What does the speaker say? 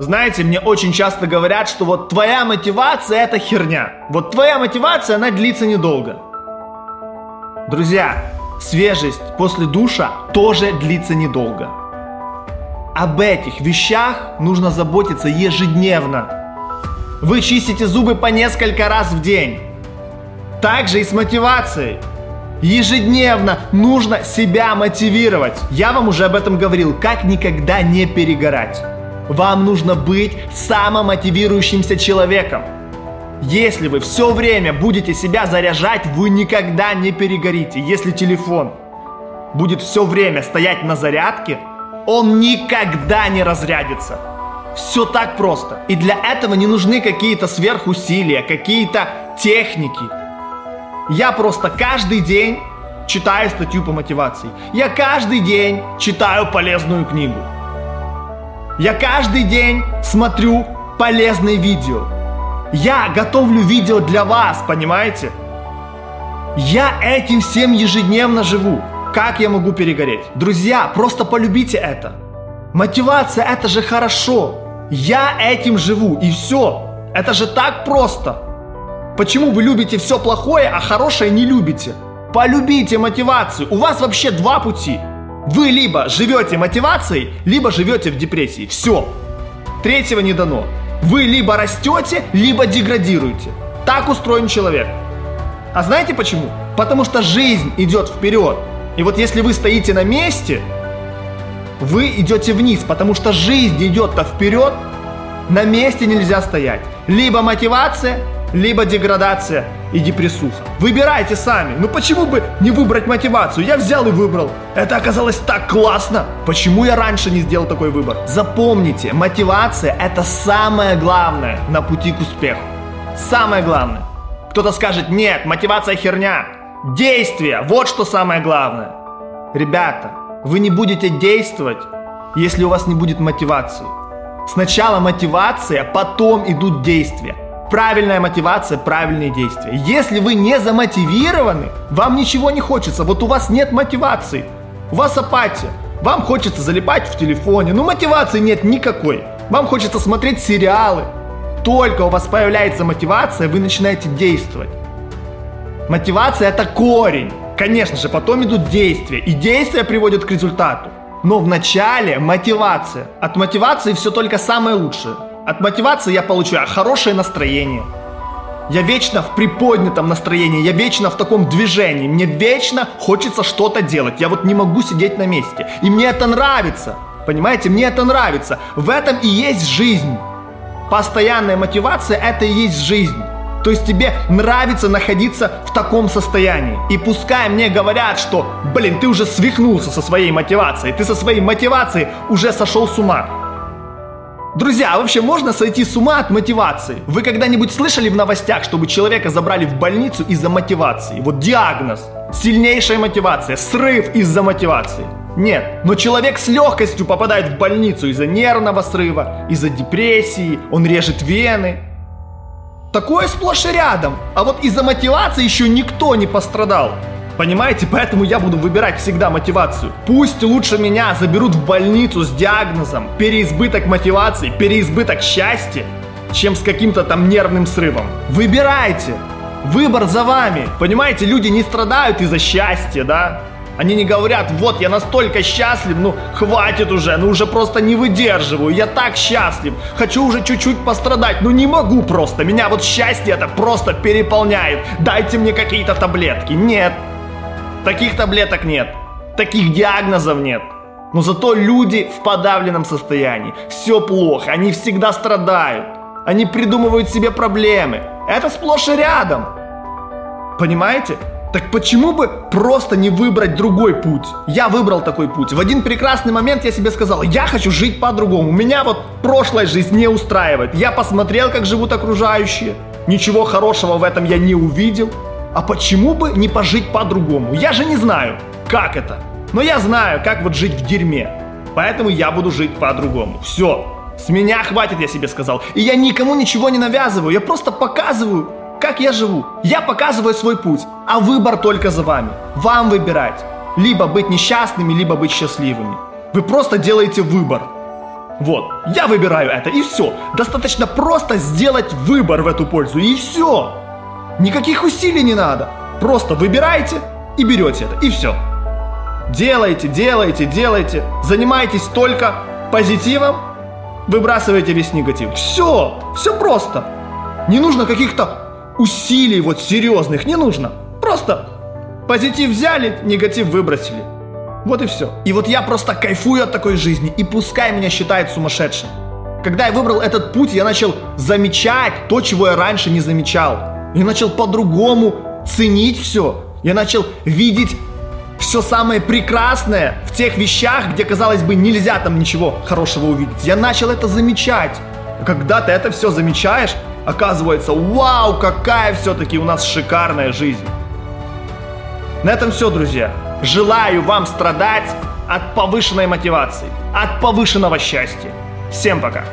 Знаете, мне очень часто говорят, что вот твоя мотивация это херня. Вот твоя мотивация, она длится недолго. Друзья, свежесть после душа тоже длится недолго. Об этих вещах нужно заботиться ежедневно. Вы чистите зубы по несколько раз в день. Также и с мотивацией. Ежедневно нужно себя мотивировать. Я вам уже об этом говорил, как никогда не перегорать. Вам нужно быть самомотивирующимся человеком. Если вы все время будете себя заряжать, вы никогда не перегорите. Если телефон будет все время стоять на зарядке, он никогда не разрядится. Все так просто. И для этого не нужны какие-то сверхусилия, какие-то техники. Я просто каждый день читаю статью по мотивации. Я каждый день читаю полезную книгу. Я каждый день смотрю полезные видео. Я готовлю видео для вас, понимаете? Я этим всем ежедневно живу. Как я могу перегореть? Друзья, просто полюбите это. Мотивация это же хорошо. Я этим живу и все. Это же так просто. Почему вы любите все плохое, а хорошее не любите? Полюбите мотивацию. У вас вообще два пути. Вы либо живете мотивацией, либо живете в депрессии. Все. Третьего не дано. Вы либо растете, либо деградируете. Так устроен человек. А знаете почему? Потому что жизнь идет вперед. И вот если вы стоите на месте, вы идете вниз, потому что жизнь идет-то вперед, на месте нельзя стоять. Либо мотивация, либо деградация и депрессуха. Выбирайте сами. Ну почему бы не выбрать мотивацию? Я взял и выбрал. Это оказалось так классно. Почему я раньше не сделал такой выбор? Запомните, мотивация это самое главное на пути к успеху. Самое главное. Кто-то скажет, нет, мотивация херня. Действие, вот что самое главное. Ребята, вы не будете действовать, если у вас не будет мотивации. Сначала мотивация, потом идут действия. Правильная мотивация, правильные действия. Если вы не замотивированы, вам ничего не хочется. Вот у вас нет мотивации. У вас апатия. Вам хочется залипать в телефоне. Но мотивации нет никакой. Вам хочется смотреть сериалы. Только у вас появляется мотивация, вы начинаете действовать. Мотивация это корень. Конечно же, потом идут действия. И действия приводят к результату. Но в начале мотивация. От мотивации все только самое лучшее. От мотивации я получаю хорошее настроение. Я вечно в приподнятом настроении, я вечно в таком движении. Мне вечно хочется что-то делать. Я вот не могу сидеть на месте. И мне это нравится. Понимаете, мне это нравится. В этом и есть жизнь. Постоянная мотивация – это и есть жизнь. То есть тебе нравится находиться в таком состоянии. И пускай мне говорят, что, блин, ты уже свихнулся со своей мотивацией, ты со своей мотивацией уже сошел с ума. Друзья, а вообще можно сойти с ума от мотивации? Вы когда-нибудь слышали в новостях, чтобы человека забрали в больницу из-за мотивации? Вот диагноз, сильнейшая мотивация, срыв из-за мотивации. Нет, но человек с легкостью попадает в больницу из-за нервного срыва, из-за депрессии, он режет вены. Такое сплошь и рядом. А вот из-за мотивации еще никто не пострадал. Понимаете, поэтому я буду выбирать всегда мотивацию. Пусть лучше меня заберут в больницу с диагнозом переизбыток мотивации, переизбыток счастья, чем с каким-то там нервным срывом. Выбирайте. Выбор за вами. Понимаете, люди не страдают из-за счастья, да? Они не говорят, вот я настолько счастлив, ну хватит уже, ну уже просто не выдерживаю, я так счастлив, хочу уже чуть-чуть пострадать, ну не могу просто, меня вот счастье это просто переполняет, дайте мне какие-то таблетки. Нет, Таких таблеток нет. Таких диагнозов нет. Но зато люди в подавленном состоянии. Все плохо, они всегда страдают. Они придумывают себе проблемы. Это сплошь и рядом. Понимаете? Так почему бы просто не выбрать другой путь? Я выбрал такой путь. В один прекрасный момент я себе сказал, я хочу жить по-другому. Меня вот прошлая жизнь не устраивает. Я посмотрел, как живут окружающие. Ничего хорошего в этом я не увидел. А почему бы не пожить по-другому? Я же не знаю, как это. Но я знаю, как вот жить в дерьме. Поэтому я буду жить по-другому. Все. С меня хватит, я себе сказал. И я никому ничего не навязываю. Я просто показываю, как я живу. Я показываю свой путь. А выбор только за вами. Вам выбирать. Либо быть несчастными, либо быть счастливыми. Вы просто делаете выбор. Вот, я выбираю это, и все. Достаточно просто сделать выбор в эту пользу, и все. Никаких усилий не надо. Просто выбирайте и берете это, и все. Делайте, делайте, делайте. Занимайтесь только позитивом, выбрасывайте весь негатив. Все, все просто. Не нужно каких-то усилий вот серьезных, не нужно. Просто позитив взяли, негатив выбросили. Вот и все. И вот я просто кайфую от такой жизни, и пускай меня считают сумасшедшим. Когда я выбрал этот путь, я начал замечать то, чего я раньше не замечал. Я начал по-другому ценить все. Я начал видеть все самое прекрасное в тех вещах, где, казалось бы, нельзя там ничего хорошего увидеть. Я начал это замечать. Когда ты это все замечаешь, оказывается, вау, какая все-таки у нас шикарная жизнь. На этом все, друзья. Желаю вам страдать от повышенной мотивации, от повышенного счастья. Всем пока!